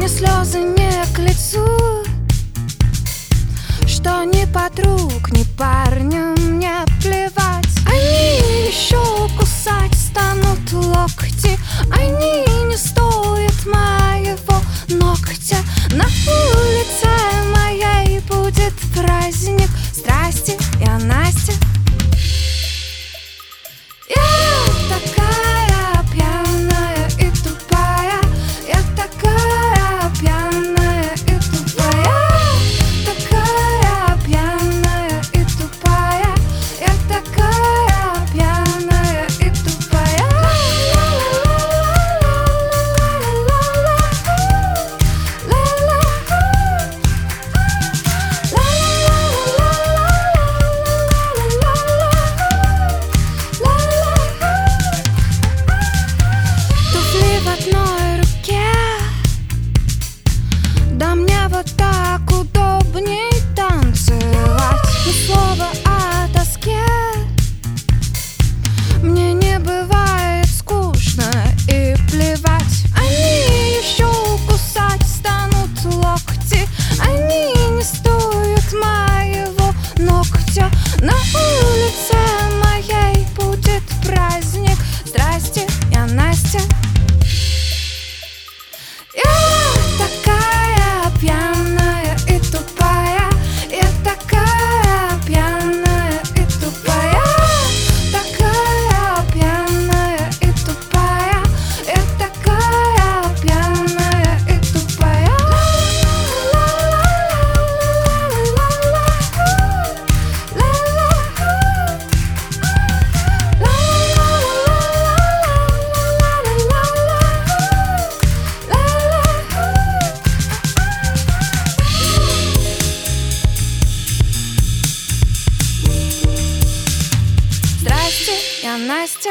мне слезы Настя.